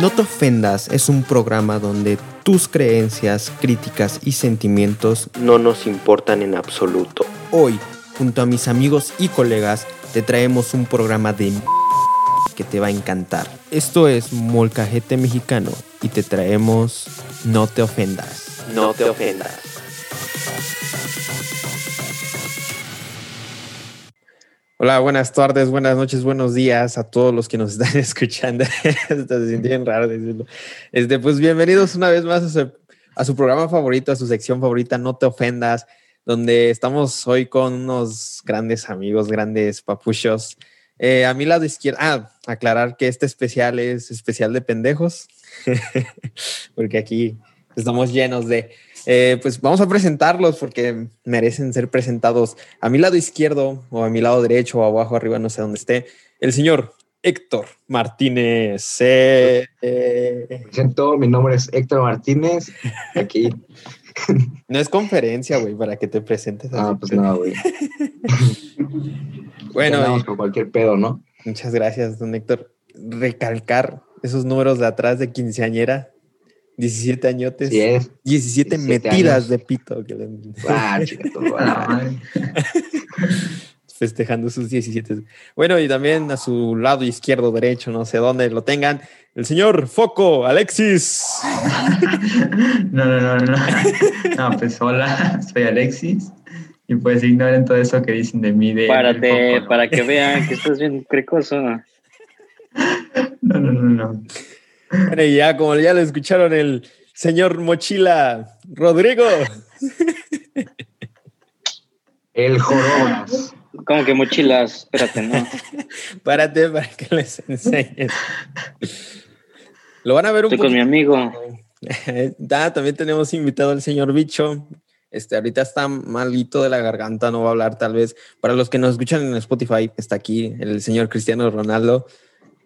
No te ofendas es un programa donde tus creencias, críticas y sentimientos no nos importan en absoluto. Hoy, junto a mis amigos y colegas, te traemos un programa de que te va a encantar. Esto es Molcajete Mexicano y te traemos No te ofendas. No te ofendas. Hola, buenas tardes, buenas noches, buenos días a todos los que nos están escuchando. Se sienten raro decirlo. Este, pues bienvenidos una vez más a su, a su, programa favorito, a su sección favorita, No te ofendas, donde estamos hoy con unos grandes amigos, grandes papuchos. Eh, a mi lado izquierdo, ah, aclarar que este especial es especial de pendejos, porque aquí estamos llenos de eh, pues vamos a presentarlos porque merecen ser presentados a mi lado izquierdo o a mi lado derecho o abajo, arriba, no sé dónde esté, el señor Héctor Martínez. Eh, Presento, mi nombre es Héctor Martínez, aquí. No es conferencia, güey, para que te presentes. Ah, pues nada, güey. bueno. Vamos con cualquier pedo, ¿no? Muchas gracias, don Héctor. Recalcar esos números de atrás de quinceañera 17 añotes. 10, 17, metidas de pito. Que le... ah, Festejando sus 17. Bueno, y también a su lado izquierdo, derecho, no sé dónde lo tengan, el señor Foco, Alexis. no, no, no, no. No, pues hola, soy Alexis. Y pues ignoren todo eso que dicen de mí. De, Párate, para que vean que estás bien crecoso. No, no, no, no. Bueno, y ya, como ya lo escucharon, el señor Mochila Rodrigo. El Jorobas. ¿Cómo que mochilas? Espérate, no. Párate para que les enseñes. Lo van a ver un Estoy con mi amigo. ah, también tenemos invitado al señor Bicho. Este, ahorita está malito de la garganta, no va a hablar tal vez. Para los que nos escuchan en Spotify, está aquí el señor Cristiano Ronaldo,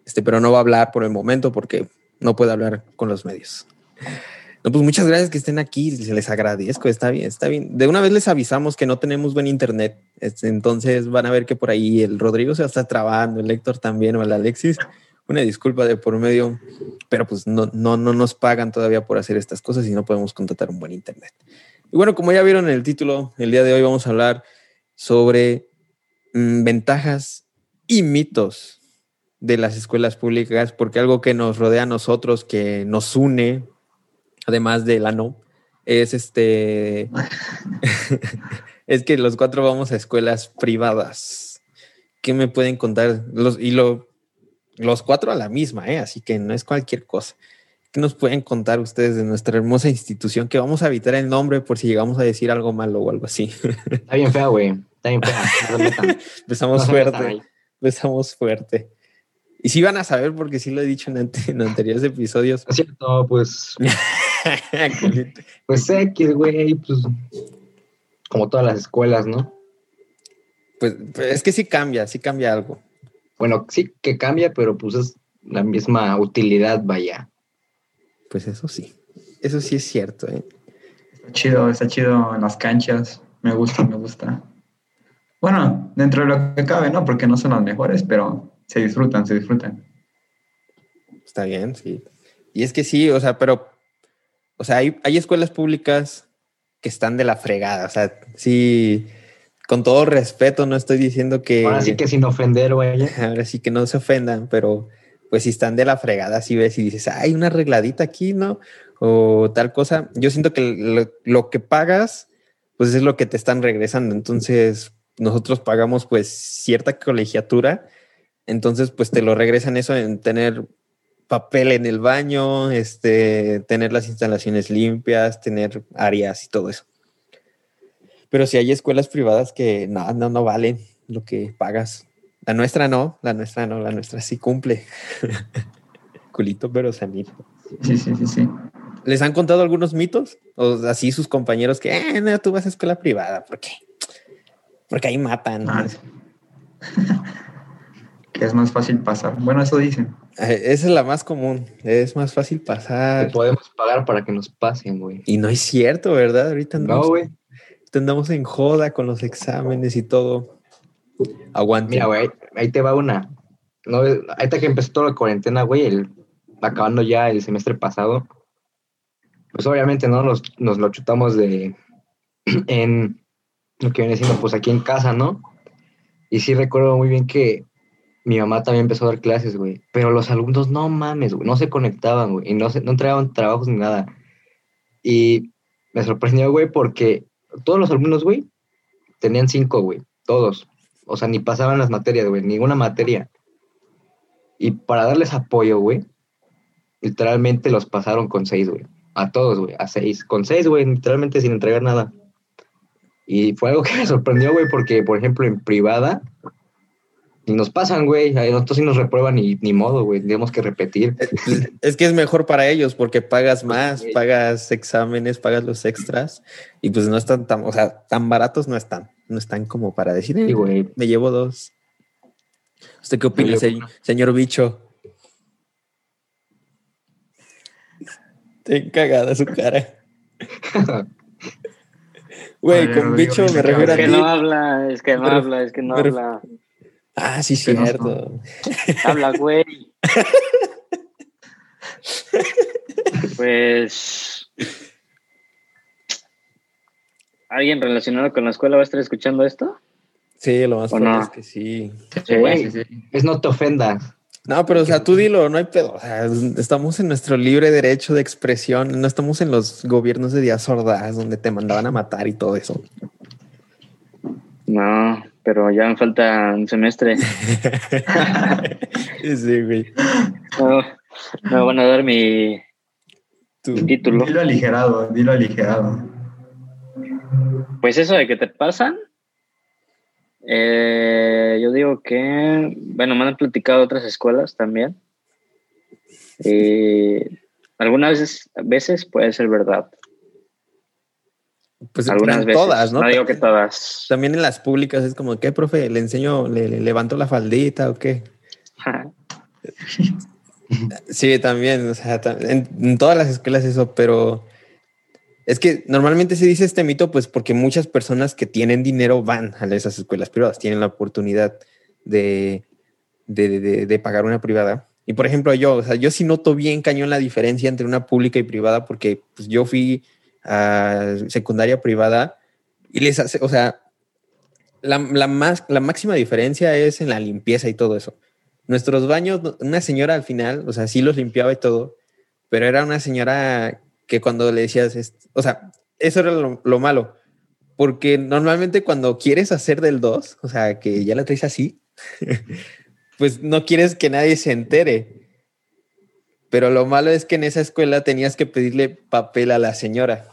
este, pero no va a hablar por el momento porque no puede hablar con los medios. No, pues muchas gracias que estén aquí, les agradezco, está bien, está bien. De una vez les avisamos que no tenemos buen internet, este, entonces van a ver que por ahí el Rodrigo se está trabando, el Héctor también o el Alexis. Una disculpa de por medio, pero pues no, no, no nos pagan todavía por hacer estas cosas y no podemos contratar un buen internet. Y bueno, como ya vieron en el título, el día de hoy vamos a hablar sobre mmm, ventajas y mitos de las escuelas públicas, porque algo que nos rodea a nosotros, que nos une, además de la no, es este, es que los cuatro vamos a escuelas privadas. ¿Qué me pueden contar? Los, y lo, los cuatro a la misma, ¿eh? así que no es cualquier cosa. ¿Qué nos pueden contar ustedes de nuestra hermosa institución? Que vamos a evitar el nombre por si llegamos a decir algo malo o algo así. Está bien fea, güey. Está bien fea. Empezamos no fuerte. Empezamos fuerte. Y sí van a saber porque sí lo he dicho en, en anteriores episodios. Es cierto, pues. pues X, güey, pues. Como todas las escuelas, ¿no? Pues, pues, es que sí cambia, sí cambia algo. Bueno, sí que cambia, pero pues es la misma utilidad, vaya. Pues eso sí. Eso sí es cierto, ¿eh? Está chido, está chido en las canchas. Me gusta, me gusta. Bueno, dentro de lo que cabe, ¿no? Porque no son las mejores, pero se disfrutan, se disfrutan. Está bien, sí. Y es que sí, o sea, pero, o sea, hay, hay escuelas públicas que están de la fregada, o sea, sí, con todo respeto, no estoy diciendo que... Ahora sí que sin ofender, güey. Ahora sí que no se ofendan, pero pues si están de la fregada, si ves y dices, hay una arregladita aquí, ¿no? O tal cosa. Yo siento que lo, lo, que pagas, pues es lo que te están regresando. Entonces, nosotros pagamos pues cierta colegiatura entonces, pues te lo regresan eso en tener papel en el baño, este, tener las instalaciones limpias, tener áreas y todo eso. Pero si hay escuelas privadas que no, no, no valen lo que pagas. La nuestra no, la nuestra no, la nuestra sí cumple. Culito, pero salir. Sí, sí, sí, sí. ¿Les han contado algunos mitos? O así sus compañeros que, eh, no, tú vas a escuela privada, ¿por qué? Porque ahí matan. Ah, sí. que es más fácil pasar. Bueno, eso dicen. Esa es la más común. Es más fácil pasar. Que podemos pagar para que nos pasen, güey. Y no es cierto, ¿verdad? Ahorita andamos, no, güey. Andamos en joda con los exámenes y todo. Aguante. Mira, güey, ahí te va una. No, ahorita que empezó toda la cuarentena, güey, el, acabando ya el semestre pasado, pues obviamente, ¿no? Nos, nos lo chutamos de en lo que viene siendo, pues aquí en casa, ¿no? Y sí recuerdo muy bien que mi mamá también empezó a dar clases, güey. Pero los alumnos, no mames, güey, no se conectaban, güey, y no, se, no entregaban trabajos ni nada. Y me sorprendió, güey, porque todos los alumnos, güey, tenían cinco, güey, todos. O sea, ni pasaban las materias, güey, ninguna materia. Y para darles apoyo, güey, literalmente los pasaron con seis, güey. A todos, güey, a seis. Con seis, güey, literalmente sin entregar nada. Y fue algo que me sorprendió, güey, porque, por ejemplo, en privada, ni nos pasan, güey. A nosotros sí nos reprueban y ni modo, güey. Tenemos que repetir. Es que es mejor para ellos porque pagas más, pagas exámenes, pagas los extras y pues no están tan, o sea, tan baratos no están. No están como para decir, Sí, "Eh, güey. me llevo dos. ¿Usted qué opina, se- señor bicho? Te cagada su cara. Güey, con bicho me refiero a Es que ti. no habla, es que no habla, es que no habla. Ah, sí, no cierto. Habla, güey. Pues. ¿Alguien relacionado con la escuela va a estar escuchando esto? Sí, lo más ¿O probable no? es que sí. Sí. Güey, Sí, sí. es no te ofendas. No, pero o sea, tú dilo, no hay pedo. O sea, estamos en nuestro libre derecho de expresión, no estamos en los gobiernos de Díaz Ordaz donde te mandaban a matar y todo eso. No, pero ya me falta un semestre. sí, güey. No, me van a dar mi Tú. título. Dilo aligerado, dilo aligerado. Pues eso de que te pasan, eh, yo digo que, bueno, me han platicado otras escuelas también. Y algunas veces, veces puede ser verdad. Pues Algunas veces. todas, ¿no? No digo que todas. También en las públicas es como, ¿qué, profe? ¿Le enseño, le, le levanto la faldita o qué? Sí, también, o sea, en, en todas las escuelas eso, pero es que normalmente se dice este mito, pues porque muchas personas que tienen dinero van a esas escuelas privadas, tienen la oportunidad de, de, de- de pagar una privada. Y por ejemplo, yo, o sea, yo sí noto bien cañón la diferencia entre una pública y privada, porque pues, yo fui a secundaria privada y les hace, o sea, la, la más, la máxima diferencia es en la limpieza y todo eso. Nuestros baños, una señora al final, o sea, sí los limpiaba y todo, pero era una señora que cuando le decías, o sea, eso era lo, lo malo, porque normalmente cuando quieres hacer del 2, o sea, que ya la traes así, pues no quieres que nadie se entere. Pero lo malo es que en esa escuela tenías que pedirle papel a la señora.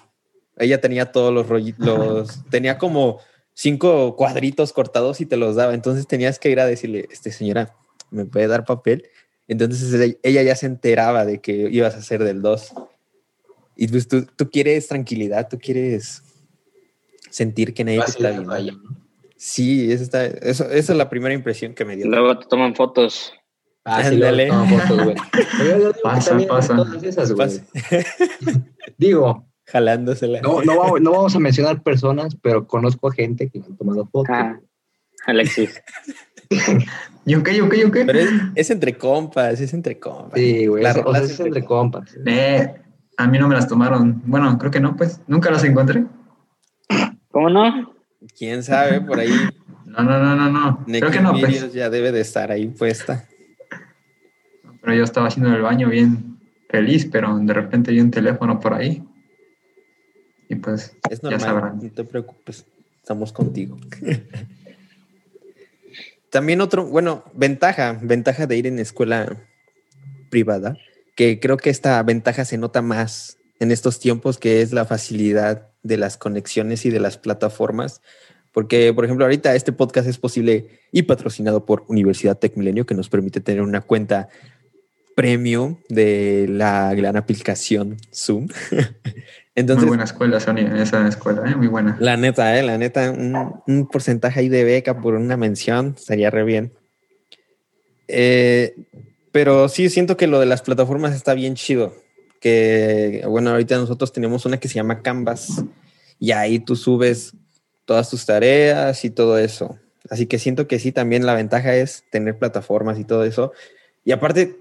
Ella tenía todos los rollitos, tenía como cinco cuadritos cortados y te los daba. Entonces tenías que ir a decirle, este señora, ¿me puede dar papel? Entonces ella- ya se enteraba de que ibas a hacer del 2. Y pues tú, tú quieres tranquilidad, tú quieres sentir que nadie te está viendo. Sí, eso, está, eso, esa es la primera impresión que me dio. Luego te toman fotos. Ah, sí, toman fotos, güey. Pasa, pasa. esas, güey. Digo, Jalándosela. no, no, vamos, no vamos a mencionar personas, pero conozco a gente que me han tomado fotos. Ah, Alexis. ¿Y un qué, y un qué, y un qué? Pero es, es entre compas, es entre compas. Sí, güey. Las es- O sea, es entre compas. Eh, a mí no me las tomaron. Bueno, creo que no, pues. Nunca las encontré. ¿Cómo no? Quién sabe, por ahí No, no, no, no, no. Creo que no, pues. Ya debe de estar ahí puesta. Pero yo estaba haciendo el baño bien feliz, pero de repente vi un teléfono por ahí. Y pues, Es ya normal, sabrán. no te preocupes, estamos contigo. También otro, bueno, ventaja, ventaja de ir en escuela privada, que creo que esta ventaja se nota más en estos tiempos, que es la facilidad de las conexiones y de las plataformas. Porque, por ejemplo, ahorita este podcast es posible y patrocinado por Universidad Tech Milenio, que nos permite tener una cuenta premium de la gran aplicación Zoom. Entonces, muy buena escuela, Sony, esa escuela, ¿eh? muy buena. la neta, eh, la neta, un, un porcentaje ahí de beca por una mención estaría re bien. Eh, pero sí, siento que lo de las plataformas está bien chido. Que, bueno, ahorita nosotros tenemos una que se llama Canvas y ahí tú subes todas tus tareas y todo eso. Así que siento que sí, también la ventaja es tener plataformas y todo eso. Y aparte,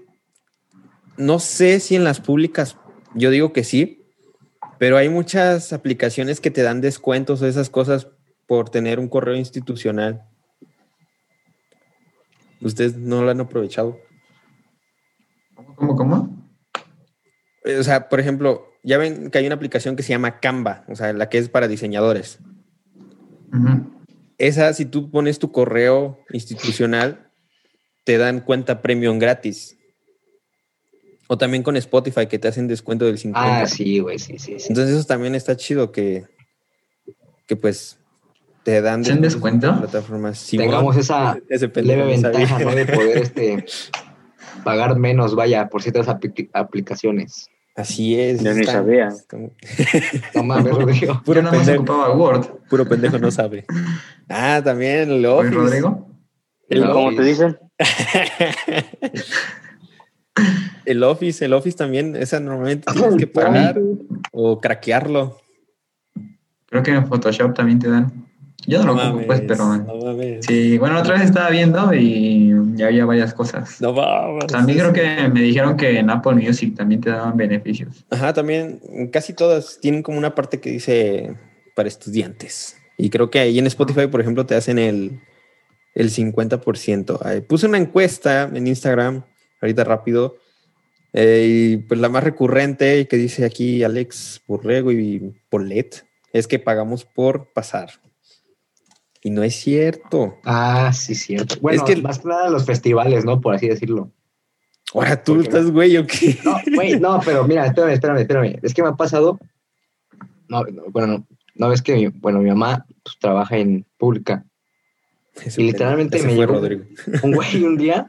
no sé si en las públicas, yo digo que sí, pero hay muchas aplicaciones que te dan descuentos o esas cosas por tener un correo institucional. ¿Ustedes no lo han aprovechado? ¿Cómo, cómo? Eh, O sea, por ejemplo, ya ven que hay una aplicación que se llama Canva, o sea, la que es para diseñadores. Esa, si tú pones tu correo institucional, te dan cuenta premium gratis. O también con Spotify, que te hacen descuento del 50%. Ah, sí, güey, sí, sí, sí. Entonces eso también está chido que, que pues te dan ¿Hacen descuentos en descuento? plataformas. Simón, Tengamos esa leve ventaja, ¿no? De poder este, pagar menos, vaya, por ciertas apli- aplicaciones. Así es. Yo ni sabía. como- No mames, Rodrigo. Puro Yo nada más pendejo, ocupaba Word. puro pendejo no sabe. Ah, también el Office. Rodrigo. El ¿Cómo te dicen? El Office, el Office también, esa normalmente tienes que pagar o craquearlo. Creo que en Photoshop también te dan. Yo no, lo ocupo, pues, mames, pero. No. Sí, bueno, otra vez estaba viendo y ya había varias cosas. No mames. También creo que me dijeron que en Apple Music también te daban beneficios. Ajá, también casi todas tienen como una parte que dice para estudiantes. Y creo que ahí en Spotify, por ejemplo, te hacen el, el 50%. Ahí puse una encuesta en Instagram, ahorita rápido, eh, y pues la más recurrente que dice aquí Alex Borrego y Polet es que pagamos por pasar. Y no es cierto. Ah, sí, cierto. Bueno, Es que- más que nada los festivales, ¿no? Por así decirlo. Ahora tú ¿Por qué estás güey o qué. No, güey, no, pero mira, espérame, espérame, espérame. Es que me ha pasado. No, no, bueno, no, no ves que mi, bueno, mi mamá pues, trabaja en pública. Ese Y literalmente me llegó- Rodrigo. Un güey un día.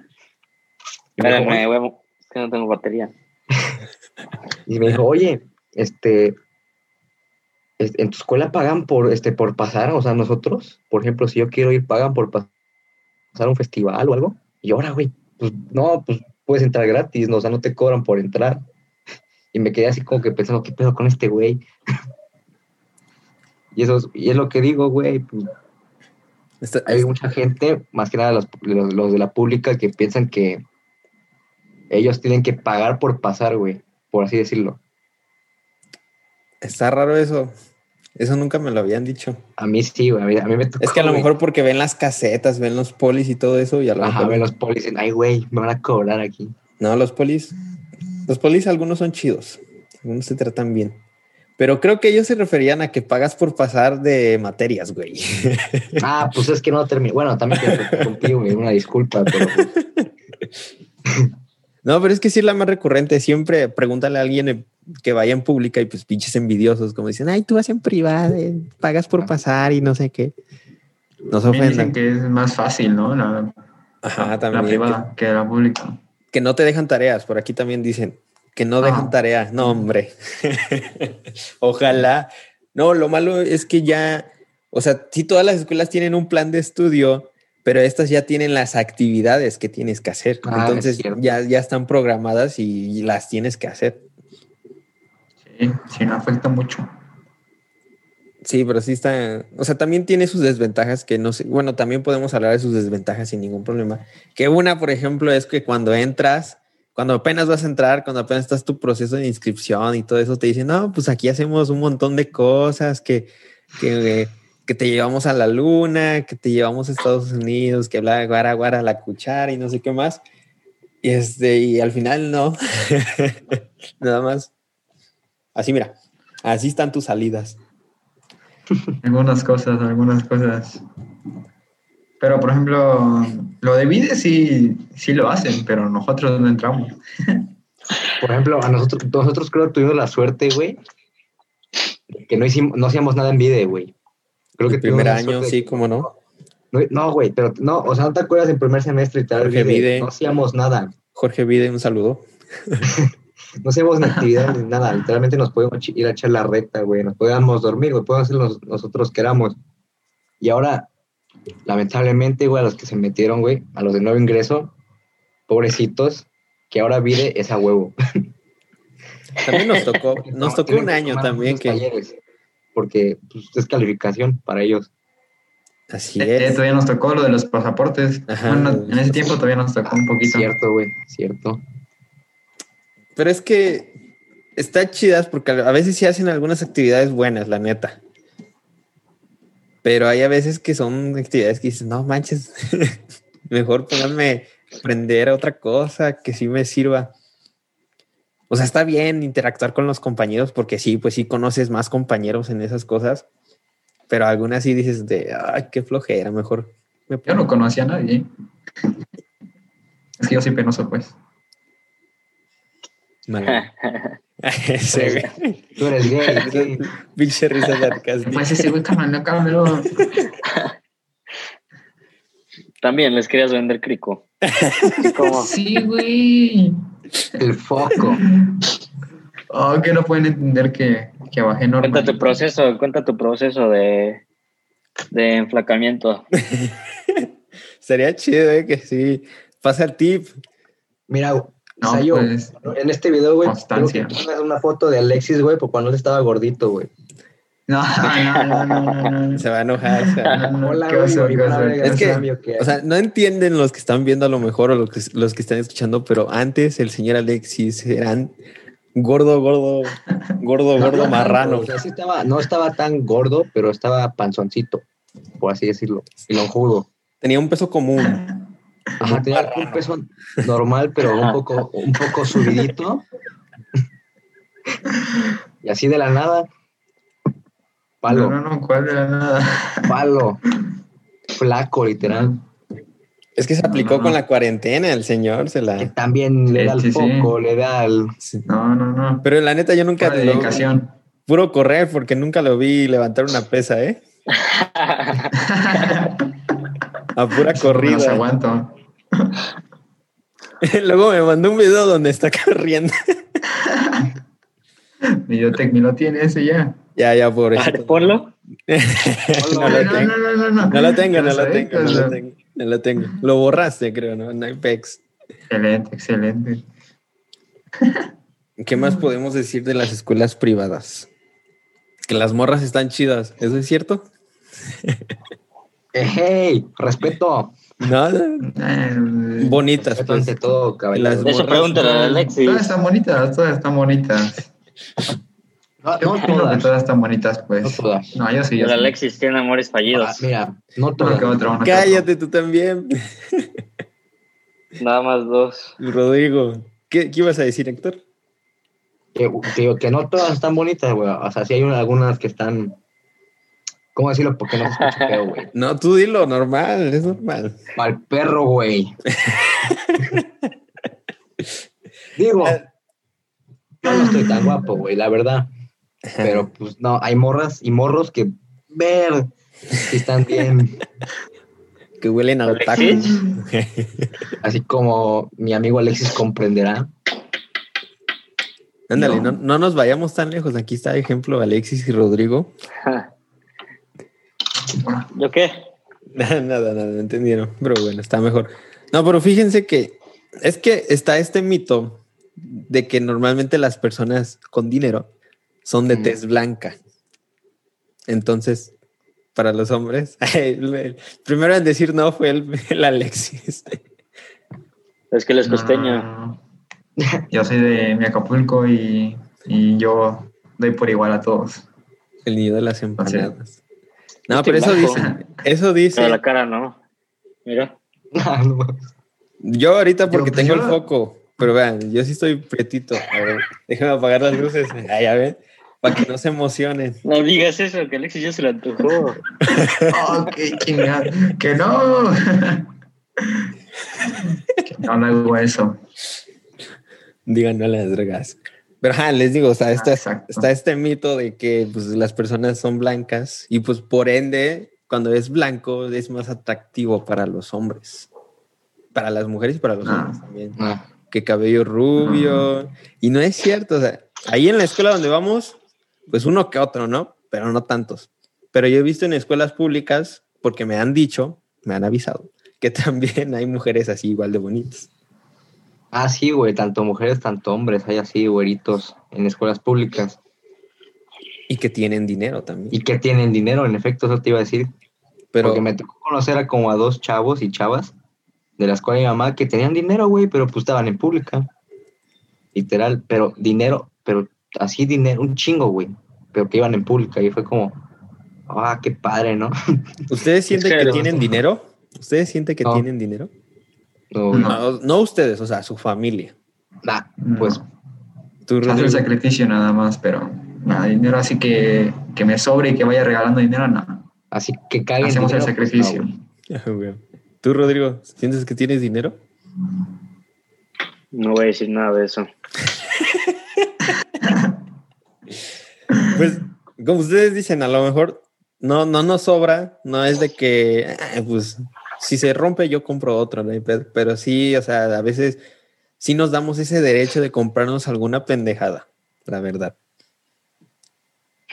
Espérame, huevo. Que no tengo batería. Y me dijo, oye, este, es- en tu escuela pagan por, este, por pasar, o sea, nosotros, por ejemplo, si yo quiero ir, pagan por pas- pasar a un festival o algo. Y ahora, güey, pues no, pues puedes entrar gratis, ¿no? o sea, no te cobran por entrar. Y me quedé así como que pensando, ¿qué pedo con este güey? y eso es, y es lo que digo, güey, pues, hay mucha gente, más que nada los, los- los de la pública, que piensan que ellos tienen que pagar por pasar, güey, por así decirlo. Está raro eso. Eso nunca me lo habían dicho. A mí sí, güey. A mí, a mí me tocó. Es que a lo güey. mejor porque ven las casetas, ven los polis y todo eso, y a lo Ajá, mejor. ven los polis. dicen, Ay, güey, me van a cobrar aquí. No, los polis. Los polis, algunos son chidos. Algunos se tratan bien. Pero creo que ellos se referían a que pagas por pasar de materias, güey. Ah, pues es que no terminé. Bueno, también te contigo, güey. Una disculpa, pero. pues, No, pero es que sí es la más recurrente. Siempre pregúntale a alguien eh, que vaya en pública y pues pinches envidiosos, como dicen, ay, tú vas en privada, eh, pagas por pasar y no sé qué. No se También dicen que es más fácil, ¿no? La, Ajá, la también. que- privada que la pública. que no te dejan tareas. Por aquí también dicen que no dejan Ah. tareas. No, hombre. Ojalá. No, lo malo es que ya, o sea, sí todas las escuelas tienen un plan de estudio, pero estas ya tienen las actividades que tienes que hacer. Ah, Entonces ya, ya están programadas y las tienes que hacer. Sí, sí, no afecta mucho. Sí, pero sí está, o sea, también tiene sus desventajas que no sé, bueno, también podemos hablar de sus desventajas sin ningún problema. Que una, por ejemplo, es que cuando entras, cuando apenas vas a entrar, cuando apenas estás tu proceso de inscripción y todo eso, te dicen, no, pues aquí hacemos un montón de cosas, que, que, que te llevamos a la luna, que te llevamos a Estados Unidos, que bla, guara, guara, la cuchara y no sé qué más. Y, este, y al final no, nada más. Así, mira, así están tus salidas. Algunas cosas, algunas cosas. Pero, por ejemplo, lo de Vide sí, sí lo hacen, pero nosotros no entramos. Por ejemplo, a nosotros, nosotros creo que tuvimos la suerte, güey, que no hicimos, no hacíamos nada en video, güey. Creo que El primer año, sí, cómo no. No, güey, pero no, o sea, ¿no te acuerdas en primer semestre y tal? Jorge Vide? Vide. No hacíamos nada. Jorge Vide, un saludo. No hacíamos ni actividad ni nada. Literalmente nos podíamos ir a echar la reta, güey. Nos podíamos dormir, güey. Podíamos hacer los, nosotros queramos. Y ahora, lamentablemente, güey, a los que se metieron, güey, a los de nuevo ingreso, pobrecitos, que ahora Vide es a huevo. También nos tocó, nos tocó un año también que talleres, porque pues, es calificación para ellos. Así Eh, es. todavía nos tocó lo de los pasaportes. Ajá. Bueno, en ese tiempo todavía nos tocó un poquito. Cierto, güey, cierto. Pero es que está chidas porque a veces sí hacen algunas actividades buenas, la neta. Pero hay a veces que son actividades que dices, no manches, mejor pónganme a aprender otra cosa que sí me sirva. O sea, está bien interactuar con los compañeros porque sí, pues sí conoces más compañeros en esas cosas. Pero algunas sí dices de, ay, qué flojera, mejor me Yo no conocía a nadie. Es que yo soy penoso, pues. Ese, güey. Tú eres gay. Pinche risa sarcástica. Pues ese güey, cámara, cámara. También les querías vender crico. Como, Sí, güey. El foco. Oh, que no pueden entender que, que bajé normal. cuenta tu proceso, cuenta tu proceso de, de enflacamiento. Sería chido, eh, que sí. Pasa el tip. Mira, No, Sayo, pues, en este video, güey, que una foto de Alexis, güey, por cuando él estaba gordito, güey. no, no, no, no. Se va a enojar. se va a Hola, oso, oso, Es que. O sea, no entienden los que están viendo a lo mejor o los que, los que están escuchando, pero antes el señor Alexis eran gordo, gordo, gordo, gordo no, marrano. O sea, sí estaba, no estaba tan gordo, pero estaba panzoncito, por así decirlo, y lonjudo. Tenía un peso común. Ajá, tenía un peso normal, pero un poco, un poco subidito. y así de la nada, palo, No, no, no, ¿cuál de la nada? palo, flaco, literal. Es que se aplicó No, no. con la cuarentena el señor, se Que la... también le da Sí, el sí, foco, le da el... sí. No, no, no. Pero la neta yo nunca... Lo- dedicación. puro correr porque nunca lo vi levantar una pesa, ¿eh? A pura los corrida. aguanto. Luego me mandó un video donde está corriendo. Videotec, ¿me lo tiene ese ya? Ya, ya, pobre. Ponlo. no lo no, tengo. no, no, no, No lo tengo, no lo tengo, no lo tengo. No lo tengo. Lo borraste, creo, ¿no? No hay pex. Excelente, excelente. ¿Qué más podemos decir de las escuelas privadas? Que las morras están chidas. ¿Eso es cierto? Eh, ¡Hey! ¡Respeto! Nada. Eh, Bonitas, Respeto pues. ante todo, caballero. Las Eso morras pregúntale a Alexis. Todas están bonitas, todas están bonitas. No, no opino que todas, todas están bonitas, pues. no todas. No, yo sí, yo El sí. Alexis tiene amores Ah, fallidos. mira, no todas. que otro, otro. Cállate tú también, Nada más dos. Rodrigo. ¿Qué, qué ibas a decir, Héctor? Que, que digo que no todas están bonitas, güey. O sea, sí hay una- algunas que están. ¿Cómo decirlo? Porque no se escucha feo, güey. No, tú dilo, normal, es normal. Al perro, güey. Digo, yo no estoy tan guapo, güey, la verdad. Pero pues no, hay morras y morros que ver si están bien. Que huelen a. ¿Alexis? Así como mi amigo Alexis comprenderá. Ándale, No. no. no nos vayamos tan lejos. Aquí está ejemplo Alexis y Rodrigo. ¿Yo qué? Nada, nada, nada, entendieron. Pero bueno, está mejor. No, pero fíjense que es que está este mito de que normalmente las personas con dinero son de Mm. tez blanca. Entonces, para los hombres, el, primero en decir no fue el, el Alexis. Es que él es costeño. no. Yo soy de mi Acapulco y, y yo doy por igual a todos. El niño de las empanadas. No, Estoy pero eso dice, eso Pero dice. la cara no. Mira. No. Yo ahorita porque Yo, tengo yo- el foco, pero vean, yo sí estoy prietito. A ver, déjenme apagar las luces. Ah, ya ven, para que no se emocionen. No digas eso, que Alexis ya se lo antojó. ¡Oh, qué chingada! ¡Que no! que no, no hago eso. Digan no a las drogas. Pero ajá, les digo, o sea, está, está este mito de que pues, las personas son blancas y pues por ende, cuando es blanco es más atractivo para los hombres. Para las mujeres y para los Ah. hombres también. Ah, Que cabello rubio. Y no es cierto, o sea, ahí en la escuela donde vamos, pues uno que otro, ¿no? Pero no tantos. Pero yo he visto en escuelas públicas, porque me han dicho, me han avisado, que también hay mujeres así igual de bonitas. Ah, sí, güey, tanto mujeres, tanto hombres, hay así, güeritos, en escuelas públicas. Y que tienen dinero también. Y que tienen dinero, en efecto, eso te iba a decir. Pero Porque me tocó conocer a como a dos chavos y chavas de la escuela de mi mamá que tenían dinero, güey, pero pues estaban en pública. Literal, pero dinero, pero así dinero, un chingo, güey. Pero que iban en pública y fue como, ah, qué padre, ¿no? ¿ustedes sienten que tienen dinero? ¿Ustedes sienten que No. tienen dinero? No, No. No, no ustedes, o sea, su familia. nah, No. pues Tú, Hacer el sacrificio nada más, pero nada, dinero así que, que me sobre y que vaya regalando dinero, no. así que caguen. Hacemos el dinero, pues, sacrificio. Ah. Tú, Rodrigo, ¿sientes que tienes dinero? No voy a decir nada de eso. Pues, como ustedes dicen, a lo mejor no, no nos sobra, no es de que, ah, pues, si se rompe yo compro otro, no pero sí, o sea, a veces sí nos damos ese derecho de comprarnos alguna pendejada, la verdad.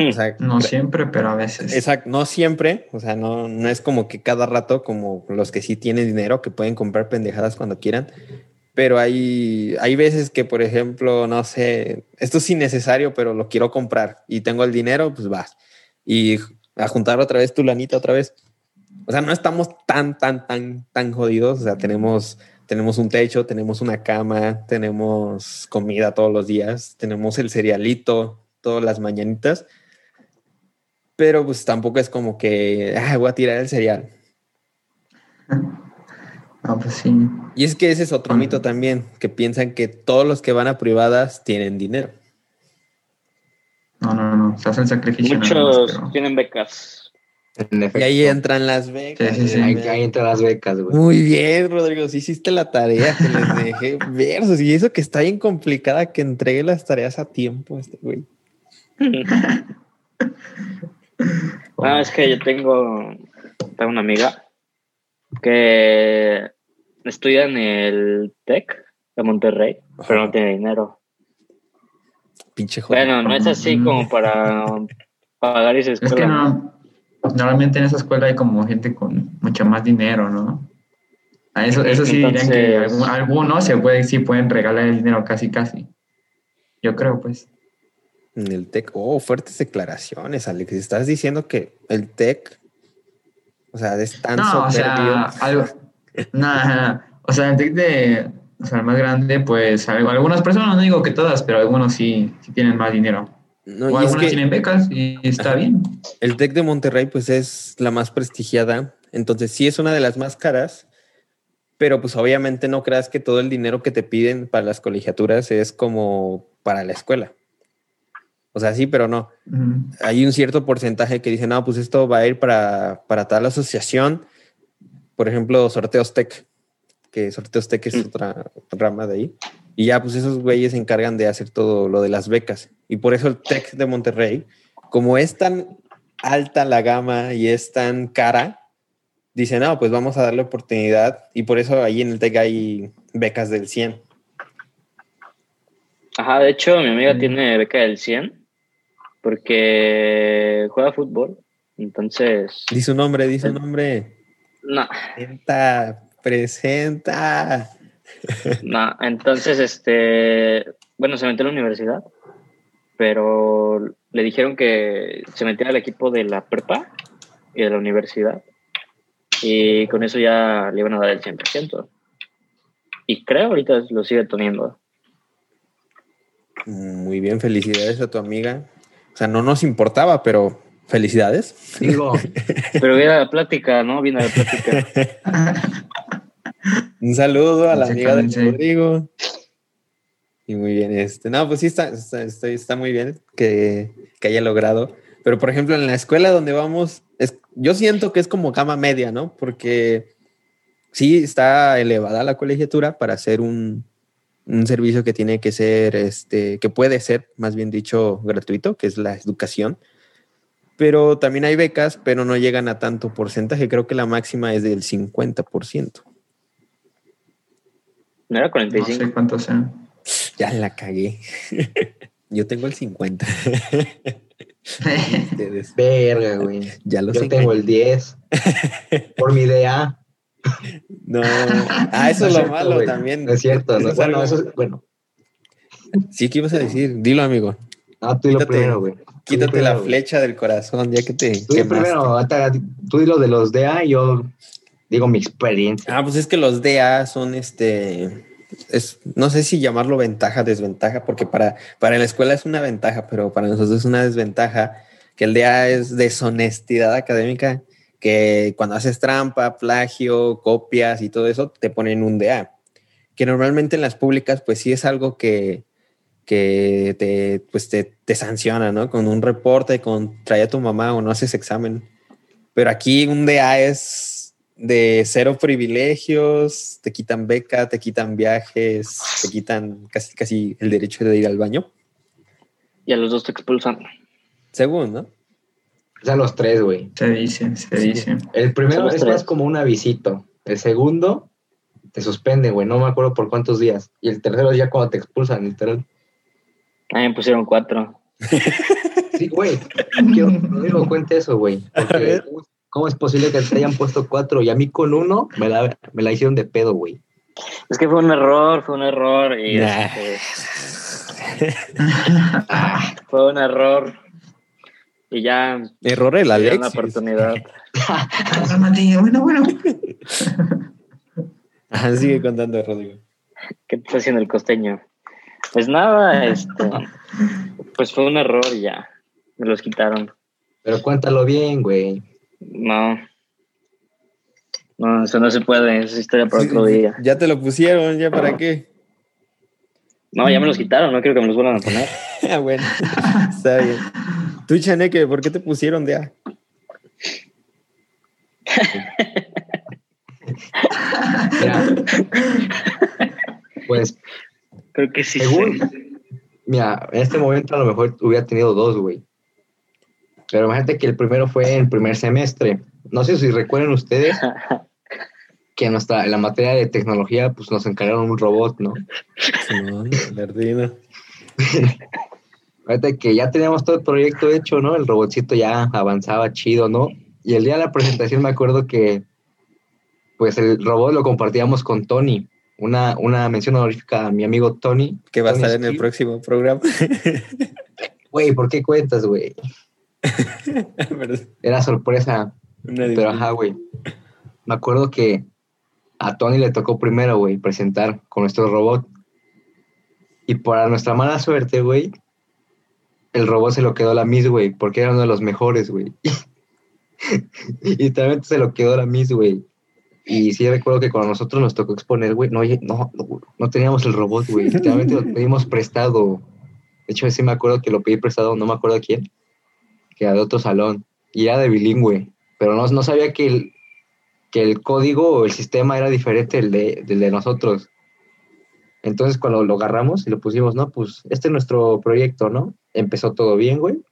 O sea, No siempre, pero a veces. Exacto, no siempre, o sea, no, no es como que cada rato, como los que sí tienen dinero, que pueden comprar pendejadas cuando quieran, pero hay, hay veces que, por ejemplo, no sé, esto es innecesario, pero lo quiero comprar y tengo el dinero, pues vas. Y a juntar otra vez tu lanita otra vez. O sea, no estamos tan, tan, tan, tan jodidos, o sea, tenemos, tenemos un techo, tenemos una cama, tenemos comida todos los días, tenemos el cerealito todas las mañanitas pero pues tampoco es como que "Ah, voy a tirar el cereal. No, pues sí. Y es que ese es otro mito también, que piensan que todos los que van a privadas tienen dinero. No, no, no. Se hace el sacrificio. nada más, Muchos pero- tienen becas. En efecto. Y ahí entran las becas. Sí, sí, sí. Ahí, ahí entran las becas, güey. Muy bien, Rodrigo, sí hiciste la tarea que les dejé versos. Y eso que está bien complicada que entregue las tareas a tiempo, este güey. Ah, es que yo tengo, tengo una amiga que estudia en el TEC de Monterrey, pero no tiene dinero. Pinche joder. Bueno, no es así como para pagar esa Es escuela. que ¿no? no. Normalmente en esa escuela hay como gente con mucho más dinero, ¿no? A eso, eso sí dirían que Entonces- algu- algunos se puede, sí pueden regalar el dinero casi, casi. Yo creo, pues. En el TEC. Oh, fuertes declaraciones, Alex. Estás diciendo que el TEC, o sea, es tan No, o sea, algo. Nada, o sea, el TEC de. O sea, el más grande, pues algunas personas, no digo que todas, pero algunos sí, sí tienen más dinero. No, o y es algunos que tienen becas y está bien. el TEC de Monterrey, pues es la más prestigiada. Entonces, sí es una de las más caras. Pero pues obviamente no creas que todo el dinero que te piden para las colegiaturas es como para la escuela. O sea, sí, pero no. Hay un cierto porcentaje que dice, no, pues esto va a ir para, para tal asociación. Por ejemplo, Sorteos Tech, que Sorteos Tech es Mm. otra rama de ahí. Y ya, pues esos güeyes se encargan de hacer todo lo de las becas. Y por eso el Tech de Monterrey, como es tan alta la gama y es tan cara, dice, no, pues vamos a darle oportunidad. Y por eso ahí en el Tech hay becas del 100. Ajá, de hecho, mi amiga Mm. tiene beca del 100 porque juega fútbol. Entonces, Dice su nombre, dice su nombre. no, Presenta, presenta. no. Entonces, este, bueno, se metió a la universidad, pero le dijeron que se metiera al equipo de la prepa y de la universidad. Y con eso ya le iban a dar el 100%. Y creo ahorita lo sigue teniendo. Muy bien, felicidades a tu amiga. O sea, no nos importaba, pero felicidades. Digo, Pero viene a la plática, ¿no? Viene a la plática. Un saludo a la amiga de. Rodrigo. Y muy bien, este, no, pues sí está, está, está- está muy bien que, que haya logrado. Pero por ejemplo, en la escuela donde vamos, es, yo siento que es como gama media, ¿no? Porque sí está elevada la colegiatura para hacer un, un servicio que tiene que ser, este, que puede ser, más bien dicho, gratuito, que es la educación. Pero también hay becas, pero no llegan a tanto porcentaje. Creo que la máxima es del 50%. ¿No era No 45? sé cuántos sean. Ya la cagué. Yo tengo el 50. Ustedes. verga, güey. Ya lo Yo sé. tengo el 10. Por mi idea. No. Ah, eso No es lo cierto, malo también. No es cierto. no- bueno, eso es, bueno. Sí, ¿qué ibas a decir? Dilo, amigo. Ah, tú dilo Quítate. primero, güey. Quítate la güey. flecha del corazón, ya que te Tú dilo primero, tú dilo de los DA y yo digo mi experiencia. Ah, pues es que los DA son este. Es, no sé si llamarlo ventaja, desventaja, porque para, para la escuela es una ventaja, pero para nosotros es una desventaja, que el DA es deshonestidad académica, que cuando haces trampa, plagio, copias y todo eso, te ponen un DA. Que normalmente en las públicas, pues sí es algo que, que te, pues te, te sanciona, ¿no? Con un reporte, con trae a tu mamá o no haces examen. Pero aquí un DA es de cero privilegios, te quitan beca, te quitan viajes, te quitan casi, casi el derecho de ir al baño. Y a los dos te expulsan. Según, ¿no? O sea, los tres, güey. Se dice, se Sí. dice. El primero es tres. más como un avisito. El segundo te suspende, güey. No me acuerdo por cuántos días. Y el tercero es ya cuando te expulsan, literal. A mí me pusieron cuatro. Sí, güey. Quiero que Rodrigo cuente eso, güey. A. ¿cómo- ¿cómo es posible que te hayan puesto cuatro y a mí con uno me la, me la hicieron de pedo, güey? Es que fue un error, fue un error. Y Nah. este, fue un error. Y ya Error el Alexis. oportunidad. Cálmate, bueno, bueno. Ajá, sigue contando, Rodrigo. ¿Qué te está haciendo el costeño? Pues nada, este, pues fue un error y ya. Me los quitaron. Pero cuéntalo bien, güey. No. No, eso no se puede. Esa es historia para otro día. Ya te lo pusieron, ¿ya para qué? No, ya me los quitaron. No quiero que me los vuelvan a poner. Ah, bueno, está bien. Tú, Chaneque, ¿por qué te pusieron de A? Mira. pues, Creo que sí. según. sé. Mira, en este momento a lo mejor hubiera tenido dos, güey. Pero imagínate que el primero fue en primer semestre. No sé si recuerdan ustedes que en, nuestra, en la materia de tecnología, pues nos encargaron un robot, ¿no? Simón, Verdino. Fíjate que ya teníamos todo el proyecto hecho, ¿no? El robotcito ya avanzaba chido, ¿no? Y el día de la presentación me acuerdo que, pues el robot lo compartíamos con Tony. Una, una mención honorífica a mi amigo Tony. Que va a estar en el próximo programa. Güey, ¿por qué cuentas, güey? Era sorpresa. Una Pero ajá, güey. Me acuerdo que a Tony le tocó primero, güey, presentar con nuestro robot. Y para nuestra mala suerte, güey, el robot se lo quedó la Miss, güey, porque era uno de los mejores, güey. y literalmente se lo quedó la Miss, güey. Y sí recuerdo que cuando nosotros nos tocó exponer, güey, no, no, no, teníamos el robot, güey. Literalmente lo pedimos prestado. De hecho, sí me acuerdo que lo pedí prestado, no me acuerdo a quién, que era de otro salón. Y era de bilingüe pero no, no sabía que el, que el código o el sistema era diferente del de, del de nosotros. Entonces, cuando lo agarramos y lo pusimos, no, pues este es nuestro proyecto, ¿no? Empezó todo bien, güey.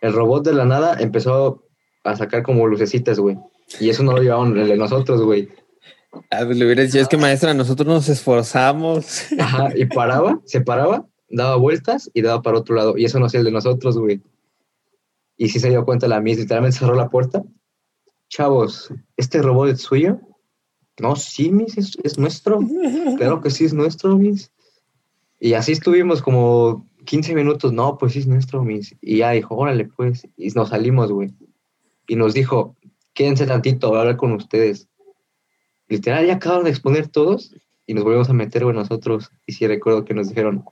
El robot de la nada empezó a sacar como lucecitas, güey. Y eso no lo llevaban el de nosotros, güey. Ah, pues le hubiera dicho, es que maestra, nosotros nos esforzamos. Ajá, y paraba, se paraba, daba vueltas y daba para otro lado. Y eso no hacía el de nosotros, güey. Y sí se dio cuenta la Miss, literalmente cerró la puerta. Chavos, ¿este robot es suyo? No, sí, Miss, es, es nuestro. Claro que sí es nuestro, Miss. Y así estuvimos como 15 minutos. No, pues sí es nuestro, Miss. Y ya dijo, órale, pues. Y nos salimos, güey. Y nos dijo, quédense tantito, voy a hablar con ustedes. Literal, ya acabaron de exponer todos y nos volvimos a meter, güey, nosotros. Y sí recuerdo que nos dijeron,